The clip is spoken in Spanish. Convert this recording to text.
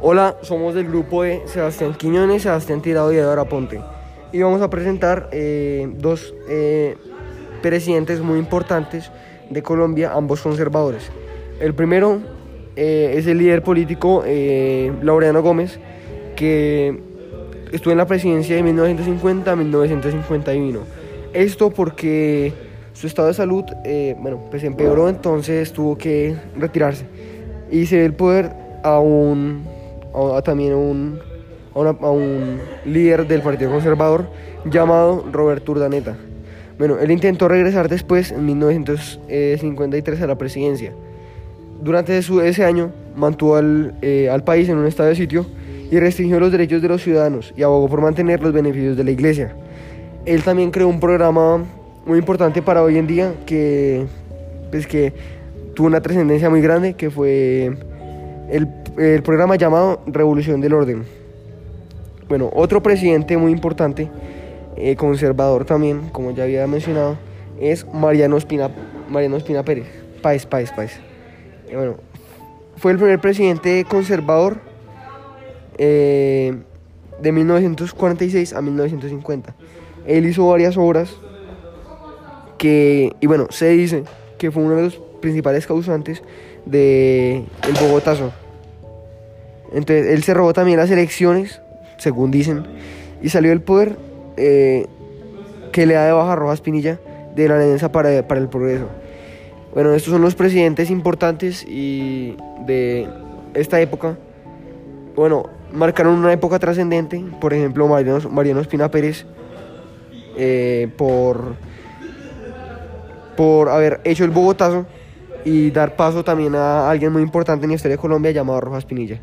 Hola, somos del grupo de Sebastián Quiñones, Sebastián Tirado y Eduardo Aponte. Y vamos a presentar eh, dos eh, presidentes muy importantes de Colombia, ambos conservadores. El primero eh, es el líder político Laureano Gómez, que estuvo en la presidencia de 1950 a 1951. Esto porque su estado de salud, bueno, pues empeoró, entonces tuvo que retirarse. Y se el poder a un a, también un, a, un líder del Partido Conservador llamado Roberto Urdaneta. Bueno, él intentó regresar después, en 1953, a la presidencia. Durante su, ese año mantuvo al, eh, al país en un estado de sitio y restringió los derechos de los ciudadanos y abogó por mantener los beneficios de la iglesia. Él también creó un programa muy importante para hoy en día que, pues, que tuvo una trascendencia muy grande, que fue el, programa llamado Revolución del Orden. Bueno, otro presidente muy importante, eh, conservador también, como ya había mencionado, es Mariano Espina, Mariano Espina Pérez. País, país, país. Bueno, fue el primer presidente conservador eh, de 1946 a 1950. Él hizo varias obras que, y bueno, se dice que fue uno de los principales causantes del el Bogotazo. Entonces él se robó también las elecciones, según dicen, y salió del poder eh, que le da de baja Rojas Pinilla de la Alianza para, para el Progreso. Bueno, estos son los presidentes importantes y de esta época. Bueno, marcaron una época trascendente, por ejemplo, Mariano, Mariano Espina Pérez, eh, por, por haber hecho el Bogotazo y dar paso también a alguien muy importante en la historia de Colombia llamado Rojas Pinilla.